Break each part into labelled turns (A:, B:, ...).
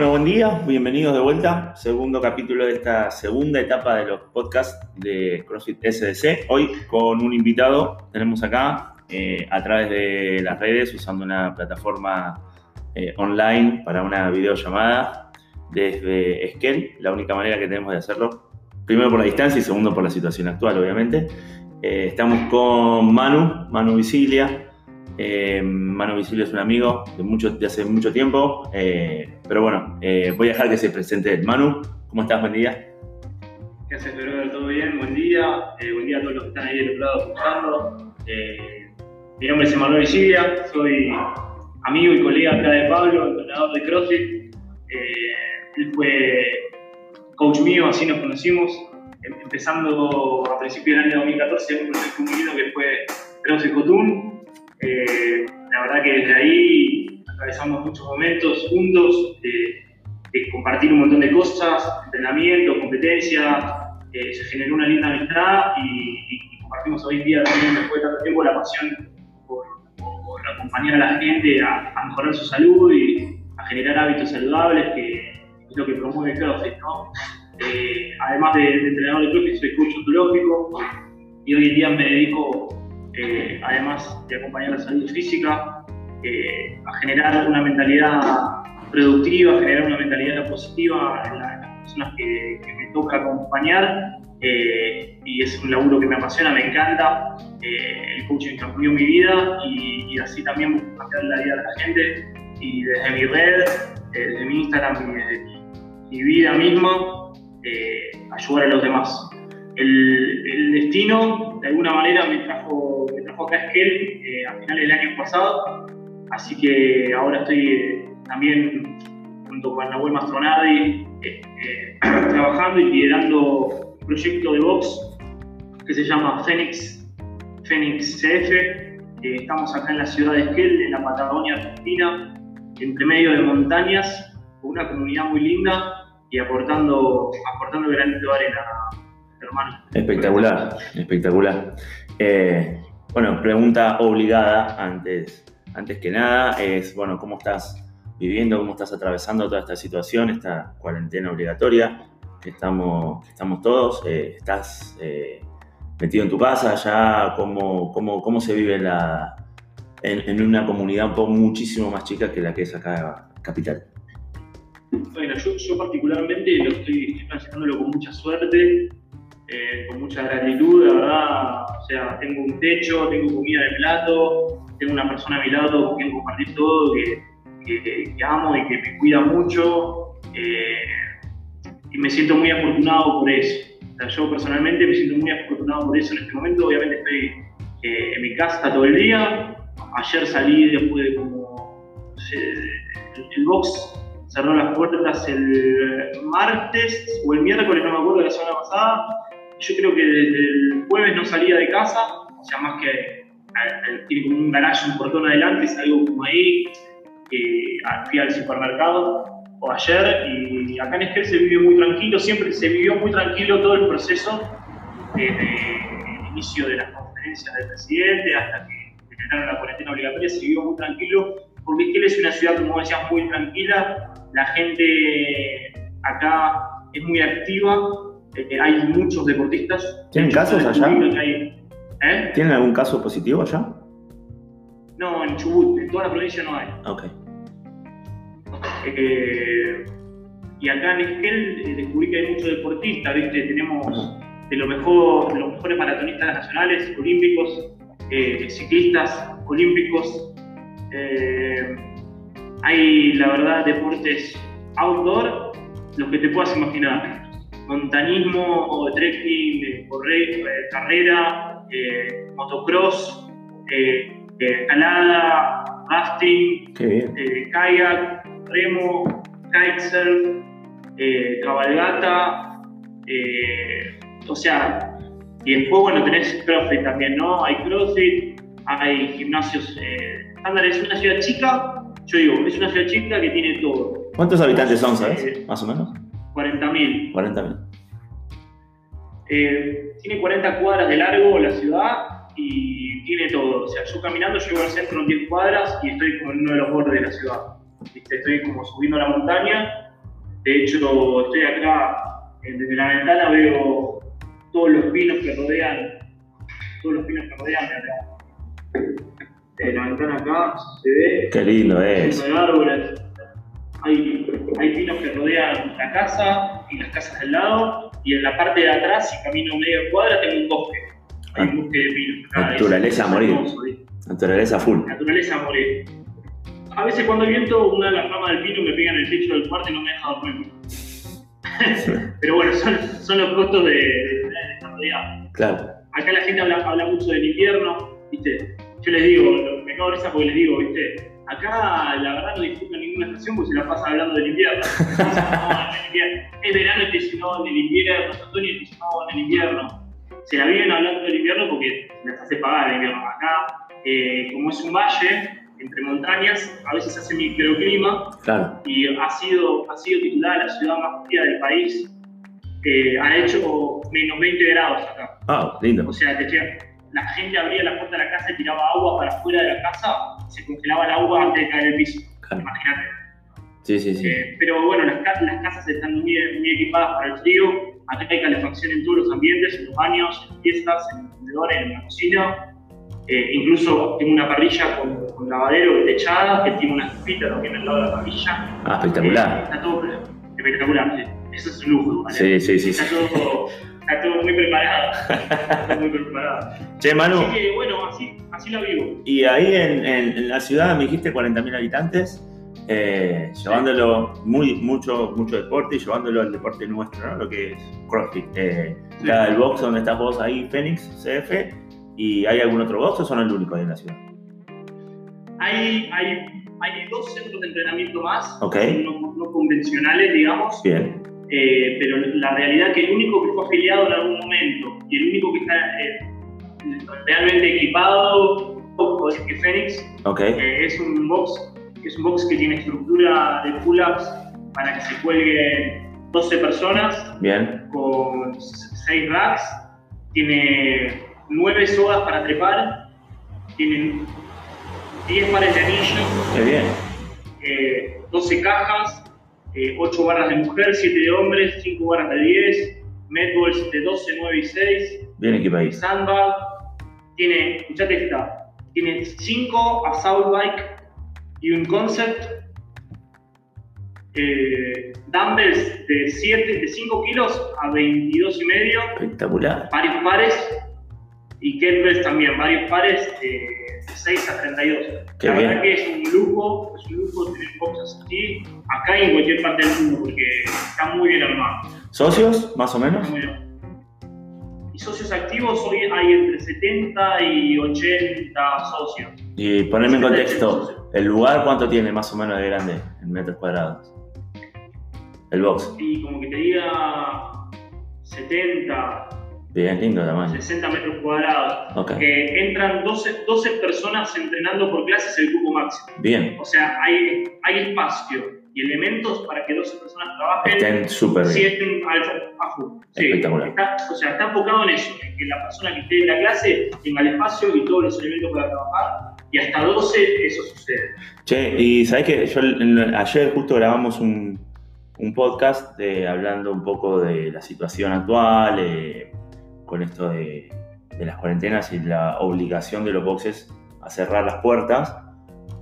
A: Bueno, buen día, bienvenidos de vuelta. Segundo capítulo de esta segunda etapa de los podcasts de CrossFit SDC. Hoy con un invitado tenemos acá eh, a través de las redes usando una plataforma eh, online para una videollamada desde Esquel, la única manera que tenemos de hacerlo. Primero por la distancia y segundo por la situación actual, obviamente. Eh, estamos con Manu, Manu Visilia. Eh, Visilia es un amigo de, mucho, de hace mucho tiempo, eh, pero bueno, eh, voy a dejar que se presente. Manu, ¿cómo estás? Buen día.
B: ¿Qué haces, brother? ¿Todo bien? Buen día. Eh, buen día a todos los que están ahí del otro lado escuchando. Mi nombre es Emanuel Visilia, soy amigo y colega acá de Pablo, entrenador de CrossFit. Él fue coach mío, así nos conocimos. Em- Empezando a principios del año 2014, un proyecto muy lindo que fue CrossFit Cotún. Eh, la verdad que desde ahí atravesamos muchos momentos juntos. de- de compartir un montón de cosas, entrenamiento, competencias, eh, se generó una linda amistad y, compartimos hoy en día también después de tanto tiempo la pasión por, acompañar a la gente a, mejorar su salud y a generar hábitos saludables, que es lo que promueve CrossFit, ¿no? Eh, además de, de entrenador de CrossFit, soy coach ontológico y hoy en día me dedico, eh, además de acompañar la salud física, eh, a generar una mentalidad productiva, generar una mentalidad positiva en, la- en las personas que, que me toca acompañar. eh, y es un laburo que me apasiona, me encanta. eh, el coaching cambió mi vida y, y así también cambiar la vida de la gente. Y desde mi red, eh, desde mi Instagram y desde mi, mi vida misma, eh, ayudar a los demás. El, destino, de alguna manera, me trajo, me trajo acá a Esquel eh, a finales del año pasado. Así que ahora estoy eh, también junto con Nahuel Mastronardi eh, eh, trabajando y liderando un proyecto de box que se llama Fénix, Fénix CF. Eh, estamos acá en la ciudad de Esquel, en la Patagonia Argentina, entre medio de montañas, con una comunidad muy linda y aportando, aportando granito de arena, hermano.
A: Espectacular, espectacular. Eh, bueno, pregunta obligada antes, antes que nada es, bueno, ¿cómo estás viviendo, cómo estás atravesando toda esta situación, esta cuarentena obligatoria que estamos, estamos todos? Eh, ¿Estás eh, metido en tu casa ya? ¿Cómo, cómo, cómo se vive la, en, una comunidad un poco muchísimo más chica que la que es acá Capital?
B: Bueno, yo, particularmente lo estoy, estoy con mucha suerte, eh, con mucha gratitud, la verdad. O sea, tengo un techo, tengo comida de plato, tengo una persona a mi lado con quien compartir todo, que, amo y que me cuida mucho. eh, y me siento muy afortunado por eso. O sea, yo personalmente me siento muy afortunado por eso en este momento. Obviamente estoy eh, en mi casa todo el día. Ayer salí después de como... el, box cerró las puertas el martes o el miércoles, no me acuerdo, la semana pasada. Yo creo que desde el jueves no salía de casa, o sea, más que tiene como un garaje, un portón adelante, salgo como ahí, eh, fui al supermercado o ayer y acá en Esquel se vivió muy tranquilo, siempre se vivió muy tranquilo todo el proceso desde el inicio de las conferencias del presidente hasta que decretaron la cuarentena obligatoria, se vivió muy tranquilo porque Esquel es una ciudad, como decías, muy tranquila, la gente acá es muy activa, eh, hay muchos deportistas.
A: ¿Tienen casos allá?
B: Hay- ¿Eh?
A: ¿Tienen algún caso positivo allá?
B: No, en Chubut, en toda la provincia no hay.
A: Ok.
B: Eh, y acá en Esquel eh, descubrí que hay muchos deportistas, ¿viste? Tenemos de, lo mejor, de los mejores maratonistas nacionales, olímpicos, eh, ciclistas olímpicos. Eh, hay, la verdad, deportes outdoor, los que te puedas imaginar. Montañismo, trekking, eh, corre- eh, carrera, eh, motocross, eh, eh, escalada, rafting, kayak, remo, kitesurf, cabalgata, o sea, y después, bueno, tenés CrossFit también, ¿no? Hay CrossFit, hay gimnasios eh, estándares. Es una ciudad chica, yo digo, es una ciudad chica que tiene todo.
A: ¿Cuántos habitantes son,
B: Eh,
A: sabes? Más o menos.
B: 40.000.
A: 40 mil.
B: Eh, tiene 40 cuadras de largo la ciudad y tiene todo. O sea, yo caminando llego al centro en 10 cuadras y estoy como en uno de los bordes de la ciudad. ¿viste? estoy como subiendo la montaña. De hecho, estoy acá, desde la ventana veo todos los pinos que rodean, todos los pinos que rodean de acá. De la ventana acá se ve
A: Qué lindo es.
B: de árboles. Hay, hay pinos que rodean la casa y las casas del lado. Y en la parte de atrás, si camino media cuadra, tengo un bosque. Hay un bosque de pinos. acá.
A: Naturaleza a morir. Naturaleza full.
B: Naturaleza a morir. A veces cuando hay viento, una de las ramas del pino me pega en el techo del cuarto y no me deja dormir. Pero bueno, son, son los costos de, de, estar rodeado.
A: Claro.
B: Acá la gente habla, habla mucho del invierno, ¿viste? Yo les digo, me cago en risa porque les digo, ¿viste? Acá la verdad no disfrutan ninguna estación porque se la pasan hablando del invierno. Dicen, no, el verano y te no, en el invierno, te no, en el invierno. Se la viven hablando del invierno porque les hace pagar el invierno. Acá, eh, como es un valle, entre montañas, a veces hace microclima
A: Claro.
B: y ha sido, ha sido titulada la ciudad más fría del país. Eh, ha hecho menos 20 grados acá.
A: Ah, lindo.
B: O sea, que che, la gente abría la puerta de la casa y tiraba agua para afuera de la casa, se congelaba el agua antes de caer el piso.
A: Claro.
B: Imagínate.
A: Sí, sí, sí.
B: Eh, pero bueno, las, las casas están muy, muy equipadas para el frío. Acá hay calefacción en todos los ambientes, en los baños, en las fiestas, en los comedores, en la cocina. Eh, incluso tengo una parrilla con, con lavadero techada que tiene una estufita también al lado de la parrilla.
A: Ah,
B: Eh,
A: espectacular.
B: está todo espectacular. Eso es un lujo. ¿vale?
A: Sí, sí, sí.
B: Está todo, está todo muy preparado. Está muy preparado.
A: Che, Manu,
B: Así que bueno, así, así la vivo.
A: y ahí en, en- en la ciudad me dijiste 40.000 habitantes, eh, llevándolo muy, mucho, mucho deporte y llevándolo al deporte nuestro, ¿no? Lo que es CrossFit. Eh,
B: Sí.
A: Cada el box donde estás vos ahí, Phoenix, CF, ¿y hay algún otro box o son el único ahí en la ciudad?
B: Hay, hay, hay dos centros de entrenamiento más, no, no convencionales, digamos,
A: Bien,
B: eh, pero la realidad es que el único que fue afiliado en algún momento y el único que está eh, realmente equipado es que Phoenix
A: ok,
B: eh, es un box es un box que tiene estructura de pull-ups para que se cuelguen 12 personas
A: bien,
B: con 6 racks, tiene 9 sogas para trepar, tienen 10 pares de anillos,
A: qué bien,
B: eh, 12 cajas, 8 barras de mujer, 7 de hombres, 5 barras de 10, medballs de 12, 9 y 6,
A: bien equipadito.
B: sandbag, tiene, escuchate esta, tiene 5 assault bike y un concept, eh, dumbbells de 7, de 5 kilos a 22 y medio,
A: Espectacular.
B: varios pares y kettlebells también, varios pares eh, de 6 a 32.
A: Qué
B: la
A: bien.
B: verdad que es un lujo, es un lujo tener boxes así, acá y en cualquier parte del mundo, porque está muy bien armado.
A: ¿Socios, más o menos?
B: Muy bien. Y socios activos hoy hay entre 70 y 80 socios.
A: Y ponerme en contexto, ¿el lugar cuánto tiene más o menos de grande en metros cuadrados? El box.
B: Y como que te diga 70,
A: Bien, lindo tamaño.
B: 60 metros cuadrados.
A: Ok,
B: Que entran 12, 12 personas entrenando por clase, es el cupo máximo.
A: bien.
B: O sea, hay, hay espacio y elementos para que 12 personas trabajen
A: Estén súper bien.
B: estén al a. Sí,
A: Espectacular.
B: está- o sea, está enfocado en eso, en que la persona que esté en la clase tenga el espacio y todos los elementos para trabajar. Y hasta 12 eso sucede.
A: Che, y sabes que yo ayer justo grabamos un, un podcast de- hablando un poco de la situación actual, eh, con esto de, de las cuarentenas y la obligación de los boxes a cerrar las puertas.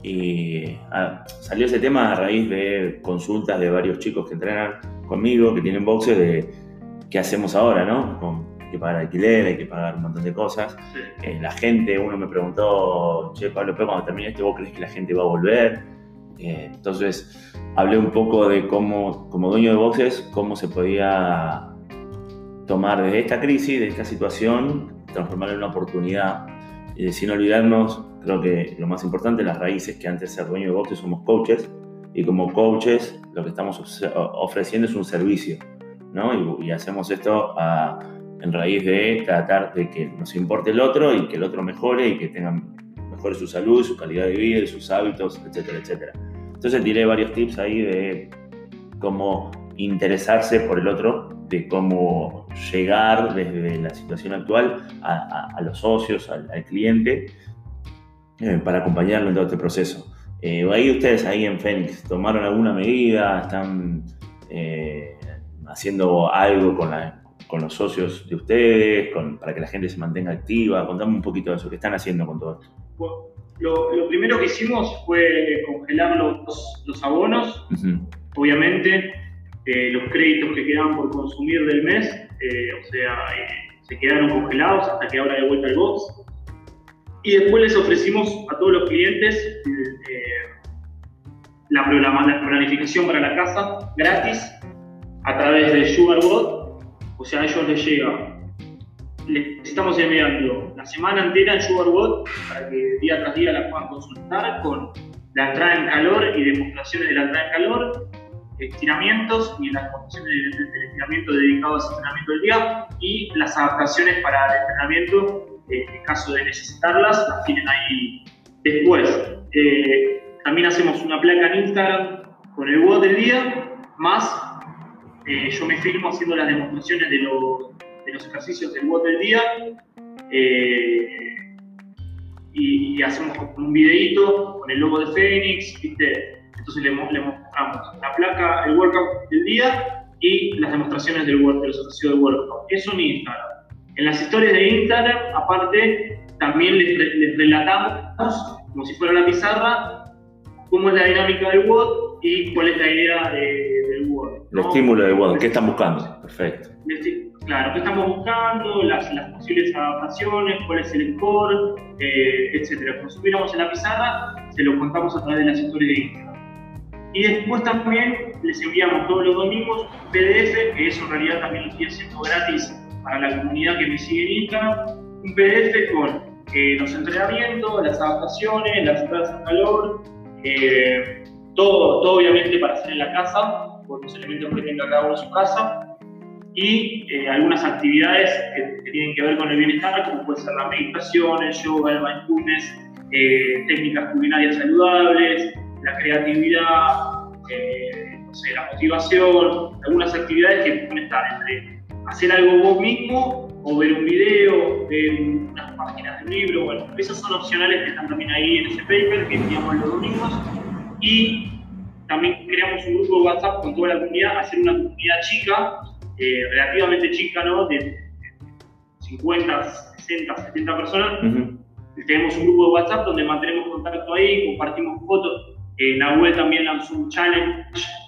A: Y ah, salió ese tema a raíz de consultas de varios chicos que entrenan conmigo, que tienen boxes, de qué hacemos ahora, ¿no? Con, hay que pagar alquiler, hay que pagar un montón de cosas.
B: Sí.
A: Eh, la gente, uno me preguntó, che, Pablo, pero cuando termine esto, ¿vos crees que la gente va a volver? Eh, entonces, hablé un poco de cómo, como dueño de boxes, cómo se podía tomar desde esta crisis, de esta situación, transformarla en una oportunidad. Y sin olvidarnos, creo que lo más importante, las raíces que antes ser dueño de boxes somos coaches, y como coaches lo que estamos ofre- ofreciendo es un servicio, ¿no? Y, y hacemos esto a, en raíz de tratar de que nos importe el otro y que el otro mejore y que tenga mejore su salud, su calidad de vida, sus hábitos, etcétera, etcétera. Entonces tiré varios tips ahí de cómo interesarse por el otro, de cómo llegar desde la situación actual a, a- a los socios, al, al cliente, eh, para acompañarlo en todo este proceso. Eh, ahí ustedes, ahí en Fénix, ¿tomaron alguna medida? ¿Están eh, haciendo algo con, con los socios de ustedes, para que la gente se mantenga activa? Contame un poquito de eso, ¿qué están haciendo con todo esto?
B: lo, primero que hicimos fue congelar los, los abonos, obviamente, eh, los créditos que quedaban por consumir del mes, eh, o sea, eh, se quedaron congelados hasta que ahora de vuelta el box. Y después les ofrecimos a todos los clientes la, la planificación para la casa gratis a través de SugarBot, o sea, a ellos les llega les estamos enviando la semana entera en SugarBot para que día tras día la puedan consultar con la entrada en calor y demostraciones de la entrada en calor, estiramientos y las demostraciones del estiramiento dedicados al entrenamiento del día y las adaptaciones para el entrenamiento en caso de necesitarlas, las tienen ahí después. Eh, también hacemos una placa en Instagram con el bot del día, más eh, yo me filmo haciendo las demostraciones de los de los ejercicios del bot del día eh, y, hacemos un videito con el logo de Fénix, ¿viste? Entonces le, mostramos la placa, el workout del día y las demostraciones del work, de los ejercicios del workout. Eso en Instagram. En las historias de Instagram, aparte, también les, relatamos, como si fuera la pizarra, cómo es la dinámica del WOD y cuál es la idea del WOD.
A: El estímulo del WOD, ¿qué están buscando? Perfecto.
B: Claro, qué estamos buscando, las, las posibles adaptaciones, cuál es el score, eh, etc. Como si en la pizarra, se lo contamos a través de las historias de Instagram. Y después también les enviamos todos los domingos un PDF, que eso en realidad también lo estoy haciendo gratis para la comunidad que me sigue en Instagram, un PDF con eh, los entrenamientos, las adaptaciones, las entradas en calor, eh, todo, todo obviamente para hacer en la casa, por los elementos que tenga cada uno en su casa, y eh, algunas actividades que, tienen que ver con el bienestar, como puede ser la meditación, el yoga, el mindfulness, eh, técnicas culinarias saludables, la creatividad, eh, no sé, la motivación, algunas actividades que pueden estar entre hacer algo vos mismo o ver un video, ver unas páginas de un libro, bueno, esas son opcionales que están también ahí en ese paper que enviamos los domingos y también creamos un grupo de WhatsApp con toda la comunidad, hacer una comunidad chica eh, relativamente chica, ¿no? De 50, 60, 70 personas. Tenemos un grupo de WhatsApp donde mantenemos contacto ahí, compartimos fotos. Eh, Nahuel también lanzó un challenge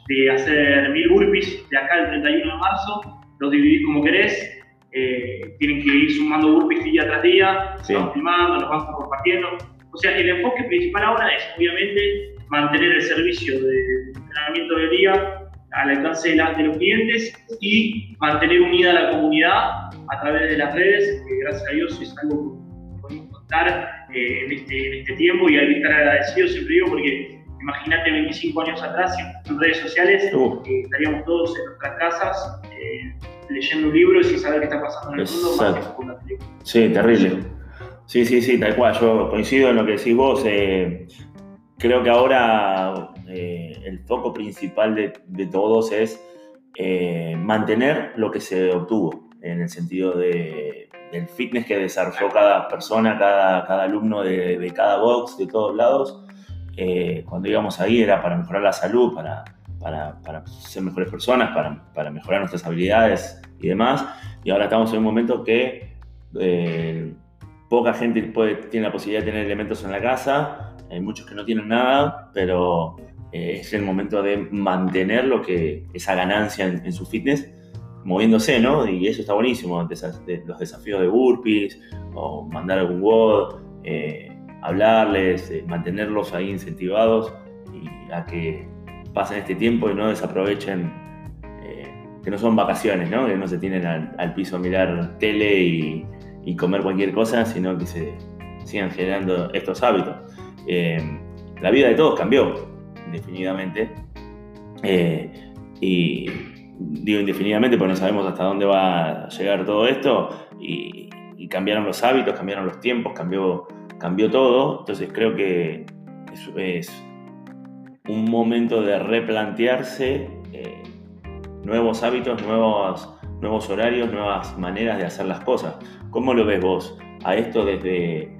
B: de hacer mil burpees de acá el 31 de marzo. Los dividís como querés. Eh, tienen que ir sumando burpees día tras día, se van filmando, los vamos compartiendo. O sea, el enfoque principal ahora es, obviamente, mantener el servicio de entrenamiento del día al alcance de, los clientes y mantener unida a la comunidad a través de las redes, que gracias a Dios es algo que podemos contar eh, en, este, en, este, tiempo y hay que estar agradecidos, siempre digo, porque imagínate 25 años atrás en redes sociales, uh. estaríamos todos en nuestras casas eh, leyendo libros y saber qué está pasando en el mundo más que la
A: Sí, terrible. Sí, sí, sí, tal cual. Yo coincido en lo que decís vos. Eh, creo que ahora eh, el foco principal de, todos es eh, mantener lo que se obtuvo, en el sentido de, del fitness que desarrolló cada persona, cada, cada alumno de, cada box, de todos lados. Eh, cuando íbamos ahí era para mejorar la salud, para, para, para ser mejores personas, para, para, mejorar nuestras habilidades y demás. Y ahora estamos en un momento que poca gente tiene la posibilidad de tener elementos en la casa, hay muchos que no tienen nada, pero eh, es el momento de mantener lo que, esa ganancia en, su fitness moviéndose, ¿no? Y eso está buenísimo, los desafíos de burpees o mandar algún WOD, eh, hablarles, eh, mantenerlos ahí incentivados y a que pasen este tiempo y no desaprovechen, que no son vacaciones, ¿no? Que no se tienen al, piso a mirar tele y, y, comer cualquier cosa, sino que se sigan generando estos hábitos. la vida de todos cambió, indefinidamente. Eh, y digo indefinidamente porque no sabemos hasta dónde va a llegar todo esto. Y, cambiaron los hábitos, cambiaron los tiempos, cambió, cambió todo. Entonces creo que es, un momento de replantearse eh, nuevos hábitos, nuevos, nuevos horarios, nuevas maneras de hacer las cosas. ¿Cómo lo ves vos a esto desde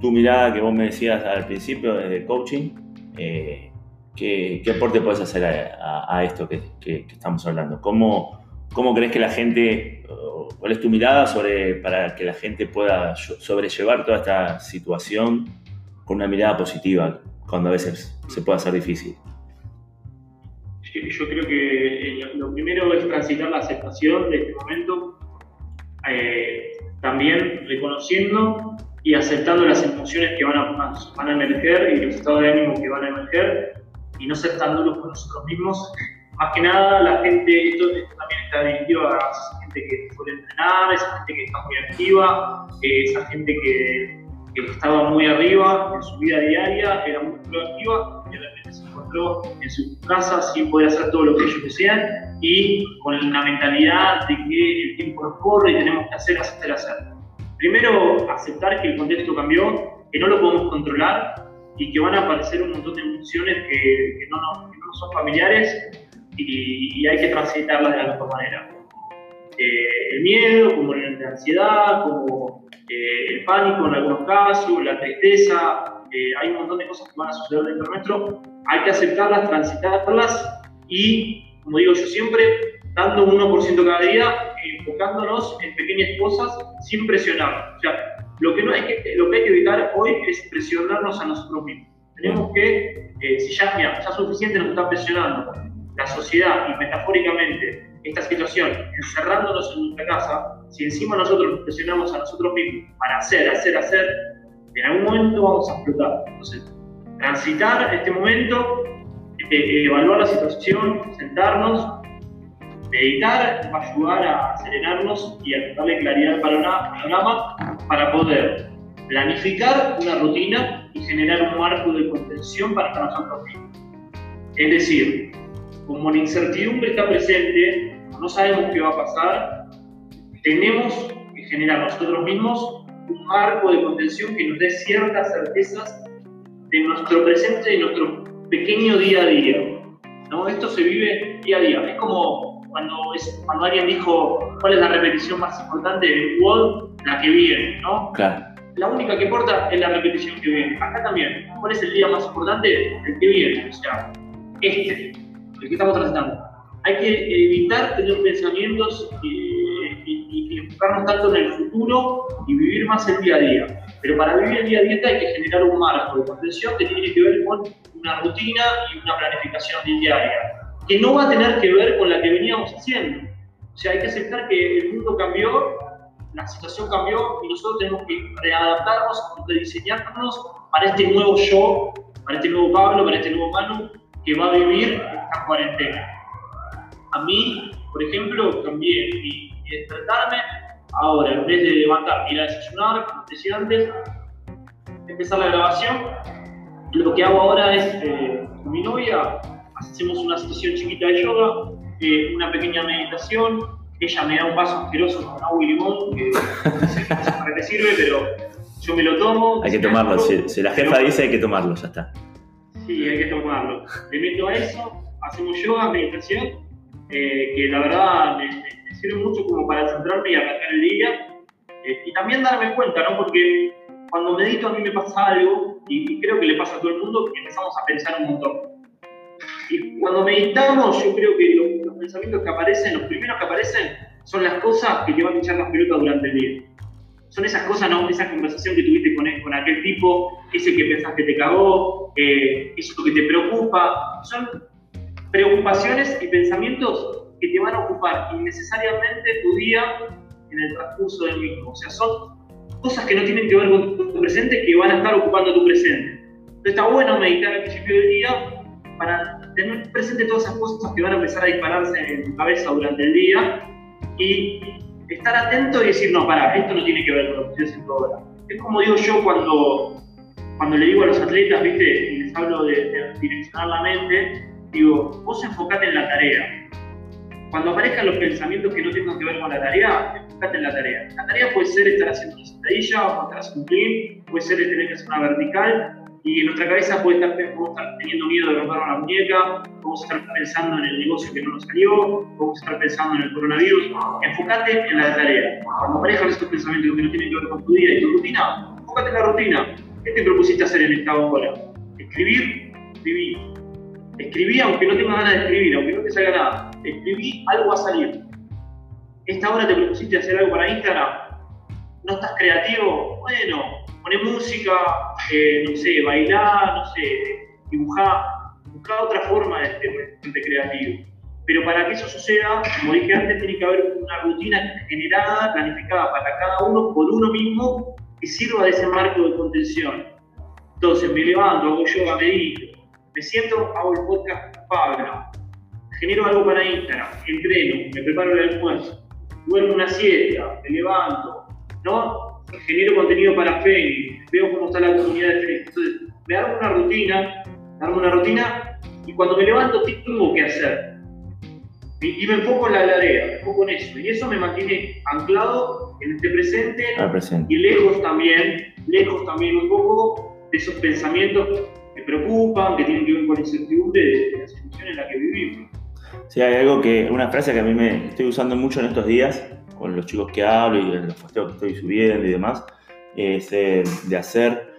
A: tu mirada que vos me decías al principio desde coaching, eh, ¿qué, aporte puedes hacer a, esto que, estamos hablando? ¿Cómo, ¿Cómo crees que la gente, cuál es tu mirada sobre, para que la gente pueda sobrellevar toda esta situación con una mirada positiva, cuando a veces se puede hacer difícil?
B: Yo creo que eh, lo primero es transitar la aceptación de este momento, eh, también reconociendo y aceptando las emociones que van a, van a emerger y los estados de ánimo que van a emerger y no ser tan duros con nosotros mismos. Más que nada, la gente, esto, también está dirigido a esa gente que suele entrenar, esa gente que está muy activa, eh, esa gente que, que, estaba muy arriba en su vida diaria, era muy proactiva y de repente se encontró en su casa sin poder hacer todo lo que ellos desean y con la mentalidad de que el tiempo nos corre y tenemos que hacer, hacer, hacer. Primero, aceptar que el contexto cambió, que no lo podemos controlar y que van a aparecer un montón de emociones que, no, no, son familiares y, hay que transitarlas de la mejor manera. Eh, el miedo, como la ansiedad, como eh, el pánico en algunos casos, la tristeza, eh, hay un montón de cosas que van a suceder dentro nuestro, hay que aceptarlas, transitarlas y, como digo yo siempre, dando un 1% cada día, enfocándonos en pequeñas cosas sin presionar. O sea, lo que, no hay que, lo que hay que evitar hoy es presionarnos a nosotros mismos. Tenemos que, eh, si ya, mira, ya suficiente nos está presionando la sociedad y metafóricamente esta situación, encerrándonos en nuestra casa, si encima nosotros nos presionamos a nosotros mismos para hacer, hacer, hacer, en algún momento vamos a explotar. Entonces, transitar este momento, eh, evaluar la situación, sentarnos, Meditar va a ayudar a serenarnos y a darle claridad al panorama para poder planificar una rutina y generar un marco de contención para nosotros mismos. Es decir, como la incertidumbre está presente, no sabemos qué va a pasar, tenemos que generar nosotros mismos un marco de contención que nos dé ciertas certezas de nuestro presente y nuestro pequeño día a día. ¿no? Esto se vive día a día. Es como cuando, es, cuando alguien dijo cuál es la repetición más importante del Wall, la que viene, ¿no?
A: Claro.
B: La única que importa es la repetición que viene. Acá también, ¿cuál es el día más importante? El que viene, o sea, este, que estamos tratando. Hay que evitar tener pensamientos y, y, enfocarnos tanto en el futuro y vivir más el día a día. Pero para vivir el día a día hay que generar un marco de contención que tiene que ver con una rutina y una planificación diaria que no va a tener que ver con la que veníamos haciendo. O sea, hay que aceptar que el mundo cambió, la situación cambió y nosotros tenemos que readaptarnos, rediseñarnos para este nuevo yo, para este nuevo Pablo, para este nuevo Manu que va a vivir esta cuarentena. A mí, por ejemplo, cambié mi, despertarme. Ahora, en vez de levantar, ir a desayunar, como decía antes, empezar la grabación, lo que hago ahora es eh, con mi novia hacemos una sesión chiquita de yoga, eh, una pequeña meditación, ella me da un vaso asqueroso con agua y limón, que no sé, para qué sirve, pero yo me lo tomo.
A: Hay que tomarlo, si, la jefa dice hay que tomarlo, ya está.
B: Sí, hay que tomarlo. Le meto a eso, hacemos yoga, meditación, eh, que la verdad me, sirve mucho como para centrarme y arrancar el día. Eh, y también darme cuenta, ¿no? Porque cuando medito a mí me pasa algo, y creo que le pasa a todo el mundo, que empezamos a pensar un montón. Y cuando meditamos, yo creo que los, pensamientos que aparecen, los primeros que aparecen, son las cosas que te van a echar las pelotas durante el día. Son esas cosas, ¿no? Esa conversación que tuviste con, con aquel tipo, ese que pensás que te cagó, eh, eso que te preocupa. Son preocupaciones y pensamientos que te van a ocupar innecesariamente tu día en el transcurso del mismo. O sea, son cosas que no tienen que ver con tu presente que van a estar ocupando tu presente. Entonces está bueno meditar al principio del día para tener presente todas esas cosas que van a empezar a dispararse en tu cabeza durante el día y estar atento y decir, no, para, esto no tiene que ver con lo que estoy haciendo ahora. Es como digo yo cuando, cuando le digo a los atletas, ¿viste? Y les hablo de, direccionar la mente, digo, vos enfocate en la tarea. Cuando aparezcan los pensamientos que no tengan que ver con la tarea, enfocate en la tarea. La tarea puede ser estar haciendo una sentadilla, o estar haciendo un clean, puede ser tener que hacer una vertical, y en nuestra cabeza puede estar, podemos estar teniendo miedo de romper una muñeca, podemos estar pensando en el negocio que no nos salió, podemos estar pensando en el coronavirus. Enfócate en la tarea. Cuando aparezcan estos pensamientos que no tienen que ver con tu día y tu rutina, enfócate en la rutina. ¿Qué te propusiste hacer en esta hora? Escribir, escribí. Escribí aunque no tengas ganas de escribir, aunque no te salga nada. Escribí, algo va a salir. Esta hora te propusiste hacer algo para Instagram. ¿No estás creativo? Bueno, poné música, eh, no sé, bailar, no sé, dibujar. Buscar otra forma de ser creativo. Pero para que eso suceda, como dije antes, tiene que haber una rutina generada, planificada para cada uno por uno mismo que sirva de ese marco de contención. Entonces me levanto, hago yoga, medito, me siento, hago el podcast Pablo, genero algo para Instagram, entreno, me preparo el almuerzo, duermo una siesta, me levanto, ¿no? Genero contenido para Facebook, veo cómo está la comunidad de Facebook. Entonces, me hago una rutina, hago una rutina y cuando me levanto, ¿qué tengo que hacer? Y, me enfoco en la tarea, me enfoco en eso. Y eso me mantiene anclado en este presente,
A: presente.
B: y lejos también, lejos también un poco de esos pensamientos que preocupan, que tienen que ver con la incertidumbre de, la situación en la que vivimos.
A: Sí, hay algo que, una frase que a mí me estoy usando mucho en estos días, con los chicos que hablo y los posteos que estoy subiendo y demás, es eh, de hacer,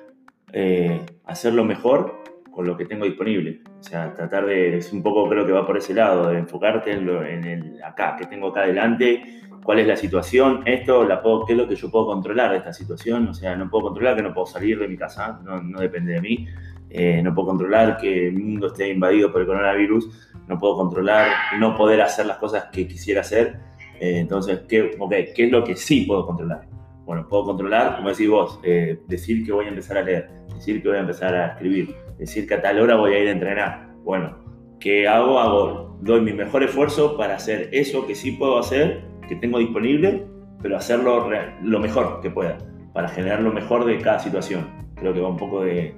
A: eh, hacerlo mejor con lo que tengo disponible. O sea, tratar de, es un poco creo que va por ese lado, de enfocarte en, lo, en el acá, que tengo acá adelante, cuál es la situación, esto, la puedo, qué es lo que yo puedo controlar de esta situación, o sea, no puedo controlar que no puedo salir de mi casa, no, no depende de mí, eh, no puedo controlar que el mundo esté invadido por el coronavirus, no puedo controlar no poder hacer las cosas que quisiera hacer, eh, entonces, ¿qué, okay, ¿qué es lo que sí puedo controlar? Bueno, puedo controlar, como decís vos, eh, decir que voy a empezar a leer, decir que voy a empezar a escribir, decir que a tal hora voy a ir a entrenar. Bueno, ¿qué hago? Hago, doy mi mejor esfuerzo para hacer eso que sí puedo hacer, que tengo disponible, pero hacerlo lo mejor que pueda, para generar lo mejor de cada situación. Creo que va un poco de,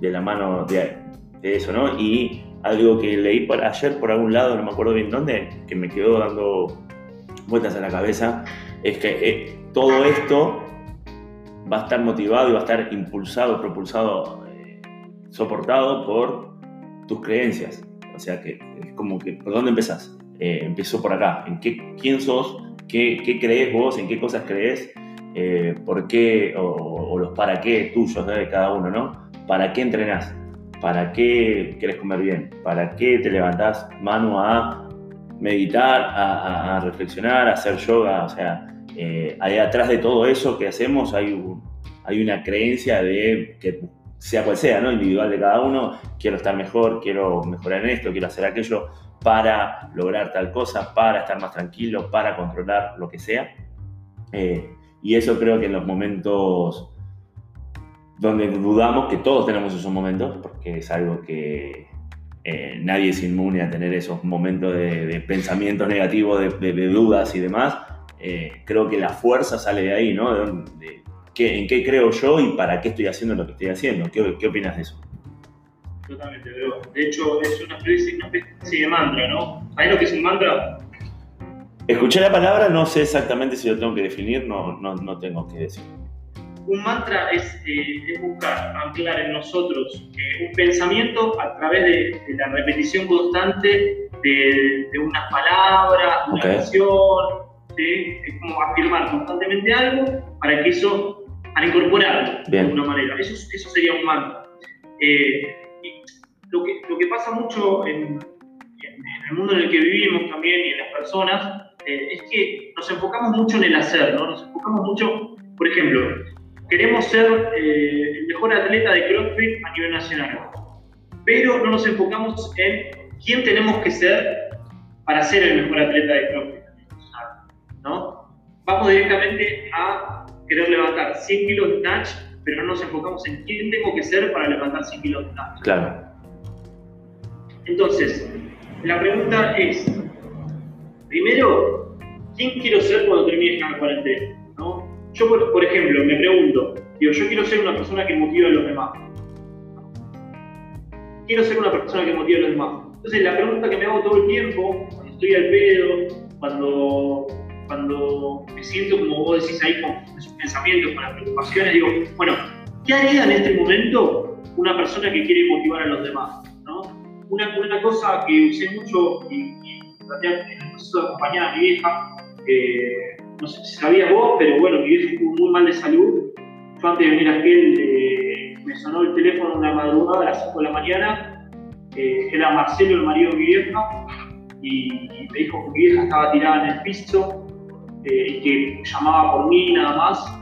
A: de la mano de, de, eso, ¿no? Y algo que leí por, ayer por algún lado, no me acuerdo bien dónde, que me quedó dando vueltas a la cabeza, es que eh, todo esto va a estar motivado y va a estar impulsado, propulsado soportado por tus creencias. O sea que es como que, ¿por dónde empezás? Eh, empiezo por acá. ¿En qué, quién sos? ¿Qué, qué crees vos? ¿En qué cosas crees? Eh, ¿Por qué? O, los para qué tuyos de cada uno, ¿no? ¿Para qué entrenás? ¿Para qué querés comer bien? ¿Para qué te levantás mano a meditar, a, reflexionar, a hacer yoga? O sea, eh, ahí atrás de todo eso que hacemos hay, hay una creencia de que sea cual sea, ¿no? Individual de cada uno, quiero estar mejor, quiero mejorar en esto, quiero hacer aquello para lograr tal cosa, para estar más tranquilo, para controlar lo que sea. Eh, y eso creo que en los momentos donde dudamos, que todos tenemos esos momentos, porque es algo que eh, nadie es inmune a tener esos momentos de, pensamientos negativos, de, dudas y demás, eh, creo que la fuerza sale de ahí, ¿no? De, en qué creo yo y para qué estoy haciendo lo que estoy haciendo. ¿Qué, qué opinas de eso?
B: Totalmente. De hecho, es una especie, de mantra, ¿no? ¿Sabes lo que es un mantra?
A: Escuché la palabra, no sé exactamente si lo tengo que definir, no, no, no tengo que decir.
B: Un mantra es, eh, buscar, anclar en nosotros eh, un pensamiento a través de, la repetición constante de, de unas palabras, de una canción, es como afirmar constantemente algo para que eso para incorporarlo de alguna manera. Eso, eso sería un mantra. Eh, lo, que, lo que pasa mucho en, el mundo en el que vivimos también y en las personas eh, es que nos enfocamos mucho en el hacer, ¿no? Nos enfocamos mucho, por ejemplo, queremos ser eh, el mejor atleta de CrossFit a nivel nacional, pero no nos enfocamos en quién tenemos que ser para ser el mejor atleta de CrossFit ¿no? Vamos directamente a querer levantar 100 kilos de snatch, pero no nos enfocamos en quién tengo que ser para levantar 100 kilos de snatch.
A: Claro.
B: Entonces, la pregunta es, primero, ¿quién quiero ser cuando termine esta cuarentena? Yo, por, ejemplo, me pregunto, digo, yo quiero ser una persona que motive a los demás. Quiero ser una persona que motive a los demás. Entonces, la pregunta que me hago todo el tiempo, cuando estoy al pedo, cuando cuando me siento, como vos decís ahí, con esos pensamientos, con las preocupaciones, digo, bueno, ¿qué haría en este momento una persona que quiere motivar a los demás? ¿no? Una, una cosa que usé mucho y, y en el proceso de acompañar a mi vieja, eh, no sé si sabías vos, pero bueno, mi vieja estuvo muy mal de salud. Yo antes de venir a aquel, eh, me sonó el teléfono una madrugada a las 5 de la mañana, eh, era Marcelo, el marido de mi vieja, y, me dijo que mi vieja estaba tirada en el piso eh, y que llamaba por mí nada más.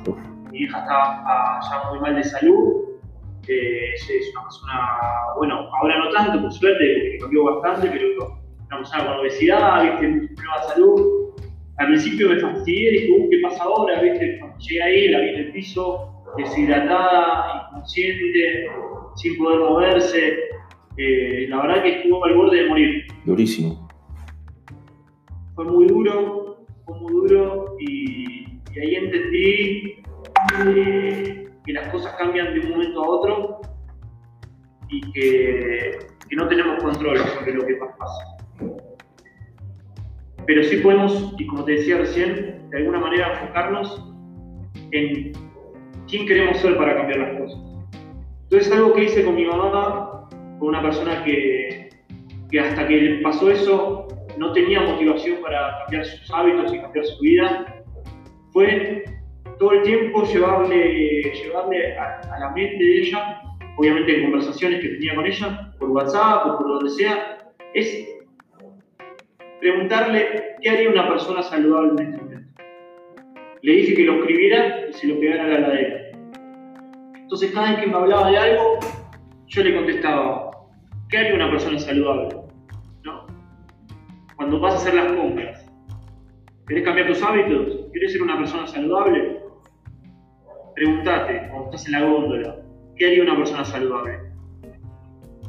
B: Mi vieja estaba ya muy mal de salud. Eh, es una persona, bueno, ahora no tanto, por suerte, cambió bastante, pero una persona con obesidad, ¿viste? un problema de salud. Al principio me fastidié, dije, uh, ¿qué pasa ahora? ¿Viste? Cuando llegué ahí, la vi en el piso, deshidratada, inconsciente, sin poder moverse. Eh, la verdad que estuvo al borde de morir.
A: Durísimo.
B: Fue muy duro, fue muy duro y, ahí entendí eh, que las cosas cambian de un momento a otro y que, que no tenemos control sobre lo que pasa. Pero sí podemos, y como te decía recién, de alguna manera enfocarnos en quién queremos ser para cambiar las cosas. Entonces, algo que hice con mi mamá, con una persona que, que hasta que pasó eso no tenía motivación para cambiar sus hábitos y cambiar su vida, fue todo el tiempo llevarle, llevarle a, a, la mente de ella, obviamente en conversaciones que tenía con ella, por WhatsApp o por donde sea, es preguntarle qué haría una persona saludable en este momento. Le dije que lo escribiera y se lo pegara a la ladera. Entonces cada vez que me hablaba de algo, yo le contestaba, ¿qué haría una persona saludable? ¿No? Cuando vas a hacer las compras, ¿querés cambiar tus hábitos? ¿Quieres ser una persona saludable? Pregúntate, cuando estás en la góndola, ¿qué haría una persona saludable?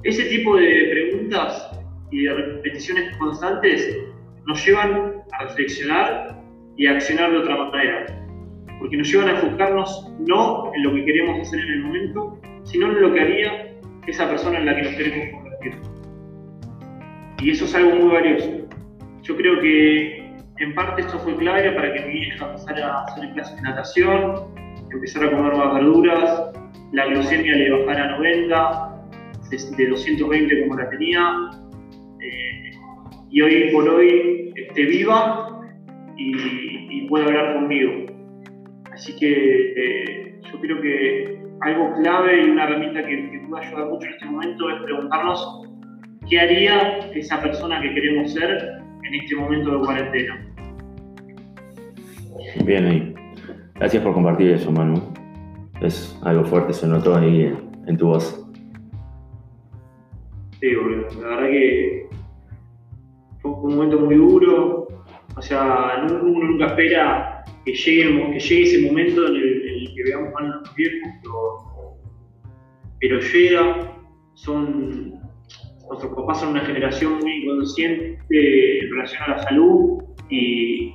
B: Ese tipo de preguntas y de repeticiones constantes nos llevan a reflexionar y a accionar de otra manera, porque nos llevan a enfocarnos no en lo que queremos hacer en el momento, sino en lo que haría esa persona en la que nos queremos convertir. Y eso es algo muy valioso. Yo creo que en parte esto fue clave para que mi hija pasara a hacer clases de natación, empezara a comer más verduras, la glucemia le bajara a 90, de 220 como la tenía, y hoy por hoy esté viva y, y pueda hablar conmigo. Así que eh, yo creo que algo clave y una herramienta que, que puede ayudar mucho en este momento es preguntarnos qué haría esa persona que queremos ser en este momento de cuarentena.
A: Bien ahí. Gracias por compartir eso, Manu. Es algo fuerte, se notó ahí en, tu voz.
B: Sí, la verdad que un momento muy duro. O sea, uno nunca espera que llegue, ese momento en el, que veamos mal a los viejos, pero, llega. Son, nuestros papás son una generación muy inconsciente en relación a la salud y,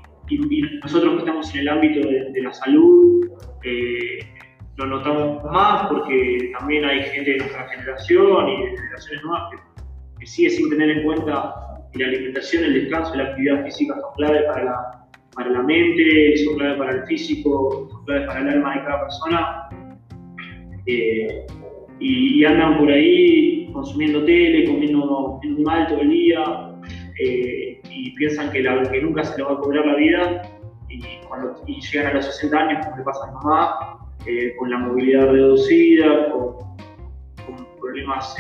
B: nosotros que estamos en el ámbito de, la salud eh, lo notamos más porque también hay gente de nuestra generación y de generaciones nuevas que sigue sin tener en cuenta y la alimentación, el descanso y la actividad física son clave para la, para la mente, son clave para el físico, son clave para el alma de cada persona. Eh, y, andan por ahí consumiendo tele, comiendo, mal todo el día eh, y piensan que, nunca se les va a cobrar la vida y, cuando, llegan a los 60 años, como le pasa a mamá, eh, con la movilidad reducida, con, problemas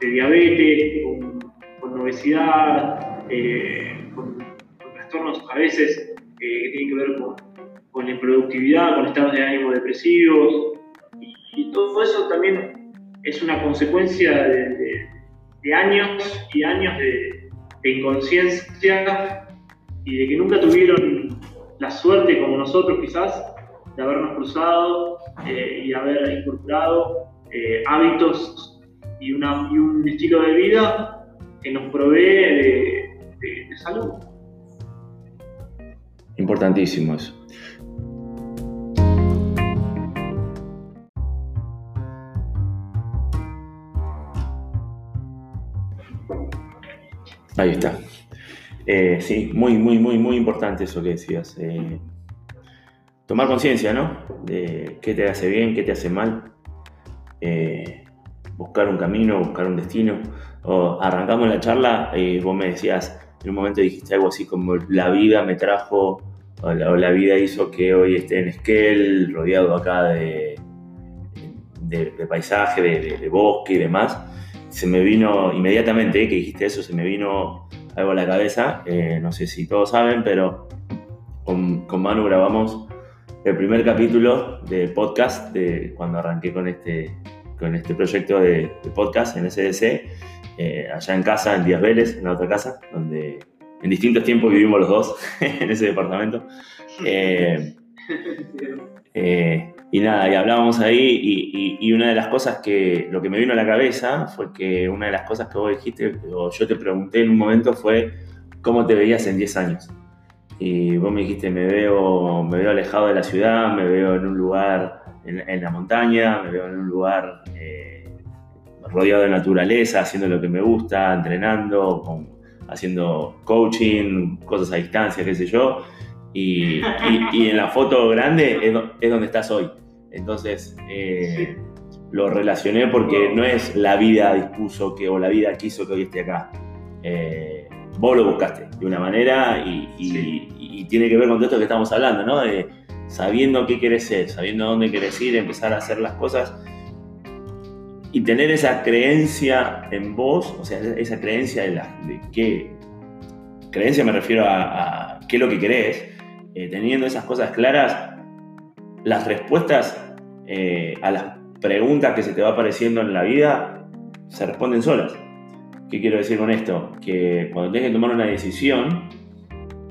B: de diabetes, con, obesidad, eh, con, trastornos a veces eh, que tienen que ver con, con la improductividad, con estados de ánimo depresivos. Y, todo eso también es una consecuencia de, años y años de, inconsciencia y de que nunca tuvieron la suerte como nosotros quizás de habernos cruzado eh, y haber incorporado hábitos y, un estilo de vida que nos provee de, salud.
A: Importantísimo eso. Ahí está. Eh, sí, muy, muy, muy, muy importante eso que decías. Eh, tomar conciencia, ¿no? De qué te hace bien, qué te hace mal. Eh, buscar un camino, buscar un destino. Arrancamos la charla y vos me decías, en un momento dijiste algo así como la vida me trajo, o la, vida hizo que hoy esté en Esquel, rodeado acá de, de, paisaje, de, bosque y demás, se me vino inmediatamente, eh, que dijiste eso, se me vino algo a la cabeza. Eh, no sé si todos saben, pero con, con, Manu grabamos el primer capítulo de podcast de cuando arranqué con este, con este proyecto de, podcast en SDC, eh, allá en casa, en Díaz Vélez, en la otra casa, donde en distintos tiempos vivimos los dos en ese departamento. Eh, y nada, y hablábamos ahí y, una de las cosas que, lo que me vino a la cabeza fue que una de las cosas que vos dijiste, o yo te pregunté en un momento fue cómo te veías en 10 años. Y vos me dijiste, me veo, me veo alejado de la ciudad, me veo en un lugar en, la montaña, me veo en un lugar eh, rodeado de naturaleza, haciendo lo que me gusta, entrenando, haciendo coaching, cosas a distancia, qué sé yo y, en la foto grande es, donde estás hoy. Entonces, eh, lo relacioné porque no es la vida dispuso que, o la vida quiso que hoy esté acá. Eh, vos lo buscaste de una manera y, tiene que ver con todo esto que estamos hablando, ¿no? De sabiendo qué querés ser, sabiendo dónde querés ir, empezar a hacer las cosas y tener esa creencia en vos, o sea, esa creencia de, la, de qué, creencia me refiero a, a qué es lo que querés, eh, teniendo esas cosas claras, las respuestas eh, a las preguntas que se te va apareciendo en la vida se responden solas. ¿Qué quiero decir con esto? Que cuando tienes que tomar una decisión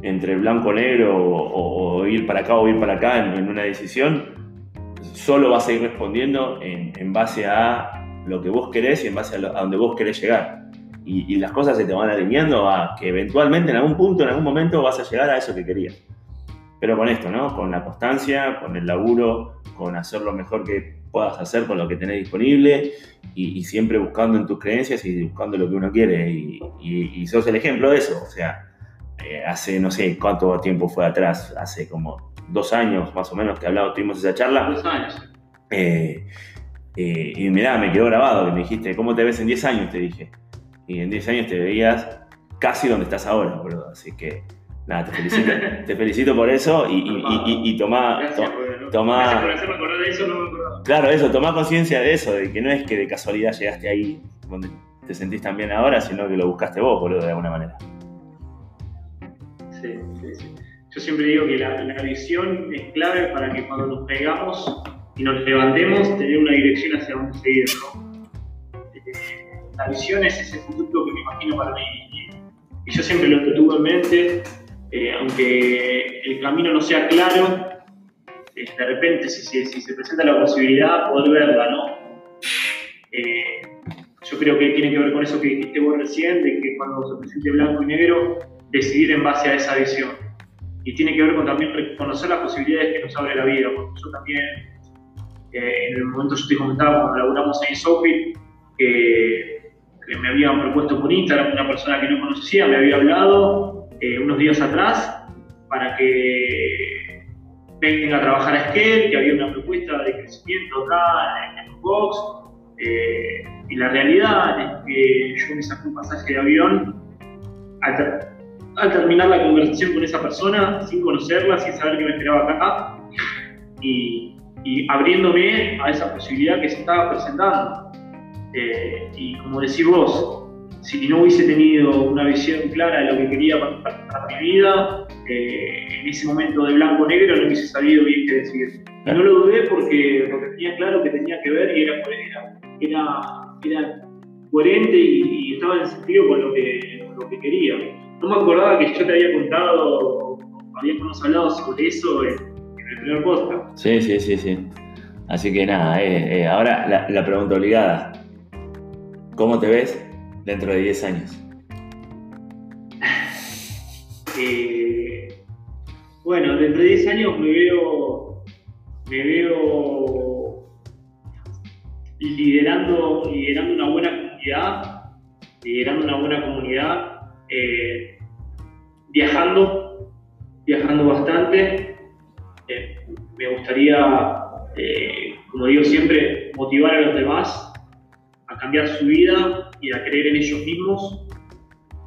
A: entre blanco o o, ir para acá o ir para acá en, una decisión, solo vas a ir respondiendo en, base a lo que vos querés y en base a, donde vos querés llegar. Y, y, las cosas se te van alineando a que eventualmente en algún punto, en algún momento vas a llegar a eso que querías. Pero con esto, ¿no? Con la constancia, con el laburo, con hacer lo mejor que puedas hacer con lo que tenés disponible y, siempre buscando en tus creencias y buscando lo que uno quiere. Y, sos el ejemplo de eso. O sea, eh, hace no sé cuánto tiempo fue atrás, hace como dos años más o menos que hablamos, tuvimos esa charla.
B: Dos años.
A: Eh, eh, y mirá, me quedó grabado que me dijiste, ¿cómo te ves en 10 años? Te dije. Y en 10 años te veías casi donde estás ahora, boludo. Así que nada, te felicito, te felicito por eso y, y, y, toma, toma, Claro, eso, toma conciencia de eso, de que no es que de casualidad llegaste ahí donde te sentís tan bien ahora, sino que lo buscaste vos, boludo, de alguna manera.
B: Yo siempre digo que la, la visión es clave para que cuando nos pegamos y nos levantemos, tener una dirección hacia dónde seguir, ¿no? Eh, la visión es ese futuro que me imagino para mí. Y yo siempre lo tuve en mente, eh, aunque el camino no sea claro, eh, de repente si, se presenta la posibilidad, poder verla, ¿no? Eh, yo creo que tiene que ver con eso que dijiste vos recién, de que cuando se presente blanco y negro, decidir en base a esa visión. Y tiene que ver con también reconocer las posibilidades que nos abre la vida, porque yo también, en el momento yo te comentaba cuando laburamos en Sophie, que, me habían propuesto por Instagram una persona que no conocía, me había hablado eh, unos días atrás para que venga a trabajar a Skate, que había una propuesta de crecimiento acá en Box. Eh, y la realidad es que yo me saqué un pasaje de avión al, terminar la conversación con esa persona, sin conocerla, sin saber qué me esperaba acá, y, abriéndome a esa posibilidad que se estaba presentando. Eh, y como decís vos, si no hubiese tenido una visión clara de lo que quería para, mi vida, eh, en ese momento de blanco-negro no hubiese sabido bien qué decir. Y no lo dudé porque, porque tenía claro que tenía que ver y era, era, coherente y, estaba en sentido con lo, que, lo que quería. No me acordaba que yo te había contado, habíamos hablado sobre eso en, el primer podcast.
A: Sí, sí, sí, sí. Así que nada, eh, eh, ahora la, la pregunta obligada. ¿Cómo te ves dentro de 10 años?
B: Eh, bueno, dentro de 10 años me veo, me veo liderando, liderando una buena comunidad, liderando una buena comunidad, viajando, viajando bastante. Eh, me gustaría, como digo siempre, motivar a los demás a cambiar su vida y a creer en ellos mismos.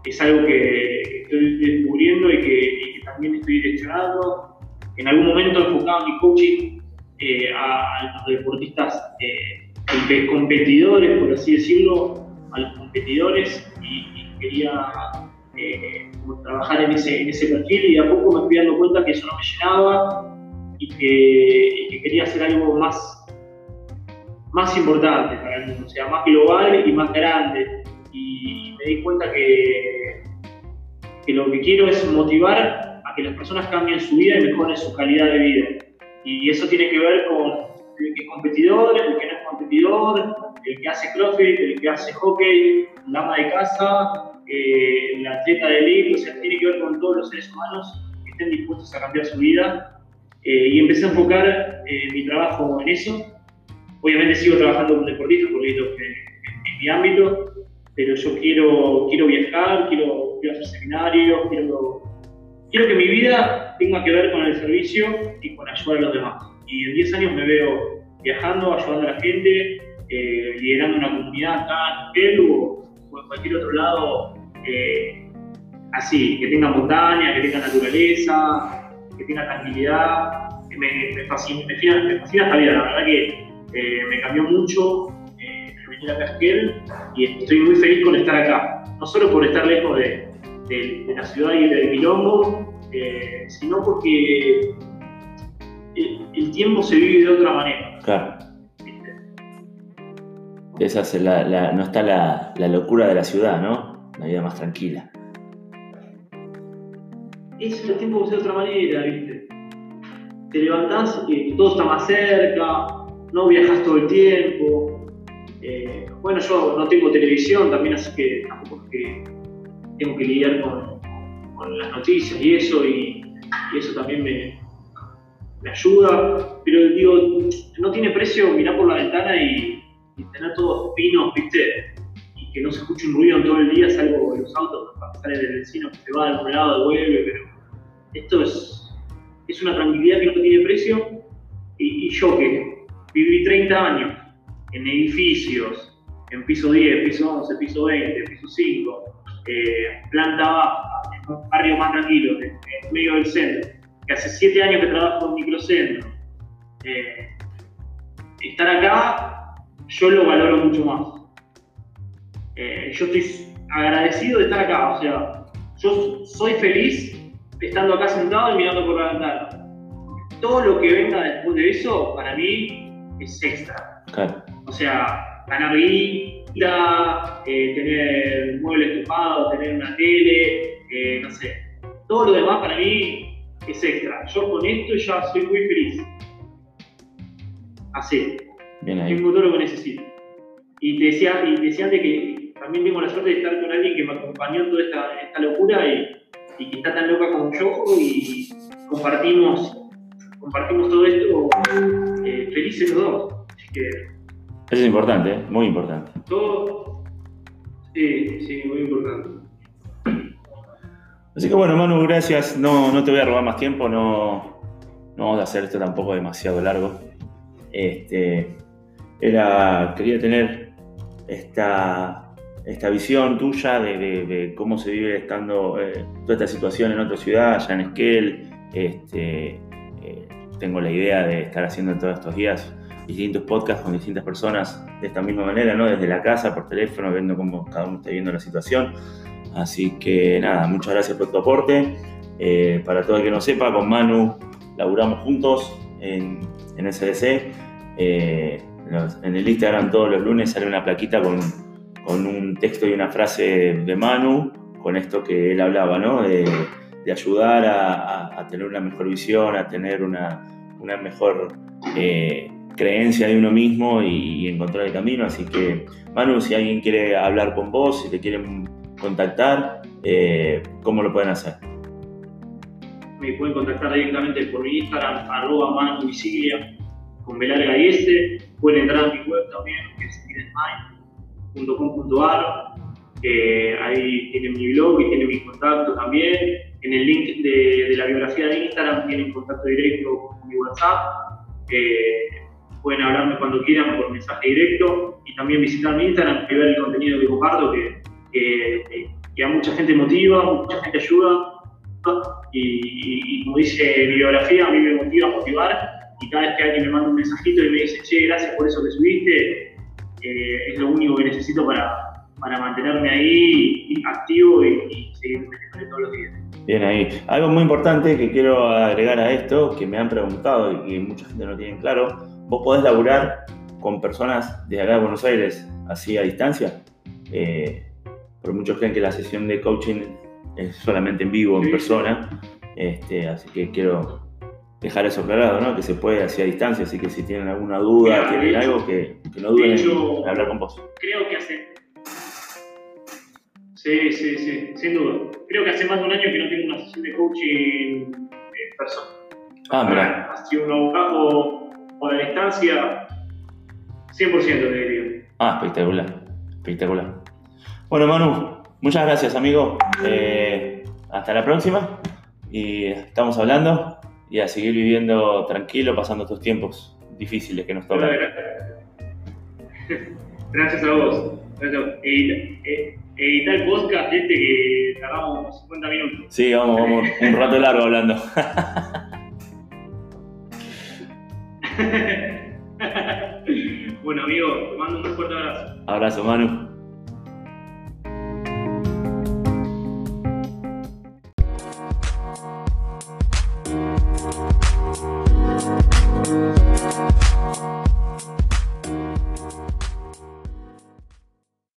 B: Es algo que estoy descubriendo y que, también estoy direccionando. En algún momento enfocaba mi coaching eh, a, los deportistas eh, competidores, por así decirlo, a los competidores y, quería eh, trabajar en ese, en ese perfil y a poco me fui dando cuenta que eso no me llenaba y que, quería hacer algo más, más importante para el mundo, o sea, más global y más grande. Y me di cuenta que, que lo que quiero es motivar a que las personas cambien su vida y mejoren su calidad de vida. Y eso tiene que ver con el que es competidor, el no es competidor, el que hace crossfit, el que hace hockey, la ama de casa, eh, la atleta de elite, o sea, tiene que ver con todos los seres humanos que estén dispuestos a cambiar su vida eh, y empecé a enfocar eh, mi trabajo en eso. Obviamente sigo trabajando como deportista porque es, es, mi ámbito, pero yo quiero, quiero viajar, quiero, quiero hacer seminarios, quiero, quiero que mi vida tenga que ver con el servicio y con ayudar a los demás. Y en 10 años me veo viajando, ayudando a la gente, eh, liderando una comunidad acá en Perú o, en cualquier otro lado, así, que tenga montaña, que tenga naturaleza, que tenga tranquilidad, me, me, fascina, me, fascina, esta vida, la verdad que eh, me cambió mucho eh, venir a Casquel y estoy muy feliz con estar acá, no solo por estar lejos de, la ciudad y del eh, sino porque el, tiempo se vive de otra manera.
A: Claro. Esa es la, no está la, locura de la ciudad, ¿no? La vida más tranquila
B: es el tiempo de otra manera, ¿viste? Te levantás y todo está más cerca, no viajas todo el tiempo. Eh, bueno, yo no tengo televisión también, así que tampoco es que tengo que lidiar con, las noticias y eso, y, eso también me, me, ayuda. Pero digo, no tiene precio mirar por la ventana y, y tener todos pinos, ¿viste? que no se escuche un ruido en todo el día, salvo los autos para sale del vecino que se va de algún lado, devuelve, pero esto es, es una tranquilidad que no tiene precio. Y, yo que viví 30 años en edificios, en piso 10, piso 11, piso 20, piso 5, eh, planta baja, en un barrio más tranquilo, en, medio del centro, que hace 7 años que trabajo en microcentro, eh, estar acá yo lo valoro mucho más. Eh, yo estoy agradecido de estar acá, o sea, yo soy feliz estando acá sentado y mirando por la ventana. Todo lo que venga después de eso, para mí, es extra. O sea, ganar guita, eh, tener muebles estupados, tener una tele, eh, no sé. Todo lo demás para mí es extra. Yo con esto ya soy muy feliz. Así. Bien ahí. Tengo todo lo que necesito. Y te decía, y te decía antes que también tengo la suerte de estar con alguien que me acompañó en toda esta, locura y, que está tan loca como yo y compartimos, compartimos todo esto eh, felices los dos.
A: Eso es importante, ¿eh? muy importante.
B: Todo, sí, sí, muy importante.
A: Así que bueno, Manu, gracias. No, no te voy a robar más tiempo, no, no vamos a hacer esto tampoco demasiado largo. Este, era, quería tener esta esta visión tuya de, cómo se vive estando eh, toda esta situación en otra ciudad, allá en Esquel. Este, eh, tengo la idea de estar haciendo todos estos días distintos podcasts con distintas personas de esta misma manera, ¿no? Desde la casa, por teléfono, viendo cómo cada uno está viendo la situación. Así que nada, muchas gracias por tu aporte. Eh, para todo el que no sepa, con Manu laburamos juntos en, en SDC. en el Instagram todos los lunes sale una plaquita con con un texto y una frase de Manu, con esto que él hablaba, ¿no? De, ayudar a, tener una mejor visión, a tener una, mejor eh, creencia de uno mismo y, encontrar el camino. Así que, Manu, si alguien quiere hablar con vos, si te quieren contactar, eh, ¿cómo lo pueden hacer?
B: Me pueden contactar directamente por mi Instagram, arroba Manu con B larga y S. Pueden entrar a mi web también, que es .com.ar, ahí tienen mi blog y tienen mi contacto también. En el link de, la biografía de Instagram tienen contacto directo con mi WhatsApp. pueden hablarme cuando quieran por mensaje directo y también visitar mi Instagram y ver el contenido que comparto que, que, a mucha gente motiva, mucha gente ayuda. Y, como dice biografía, a mí me motiva a motivar. Y cada vez que alguien me manda un mensajito y me dice, che, gracias por eso que subiste, eh, es lo único que necesito para, para mantenerme ahí activo y, y seguir metiéndole todos los días.
A: Bien ahí. Algo muy importante que quiero agregar a esto, que me han preguntado y que mucha gente no tiene claro, vos podés laburar con personas de acá de Buenos Aires, así a distancia. Eh, porque muchos creen que la sesión de coaching es solamente en vivo, en persona. Este, así que quiero dejar eso aclarado, ¿no? Que se puede así a distancia, así que si tienen alguna duda,
B: Mira,
A: tienen algo, que, que no duden
B: de hecho-
A: en hablar con vos.
B: Creo que hace. Sí, sí, sí, sin duda. Creo que hace más de un año que no tengo una sesión de coaching en persona.
A: Ah, mira.
B: Ha sido un a la distancia, 100% te diría.
A: Ah, espectacular. Espectacular. Bueno, Manu, muchas gracias, amigo. Eh, hasta la próxima. Y estamos hablando y a seguir viviendo tranquilo, pasando estos tiempos difíciles que nos tocan.
B: Gracias a vos. Gracias a vos. Edita- eh, Editar el podcast este que tardamos 50 minutos.
A: Sí, vamos, vamos un rato largo hablando.
B: bueno, amigo, te mando un fuerte abrazo.
A: Abrazo, Manu.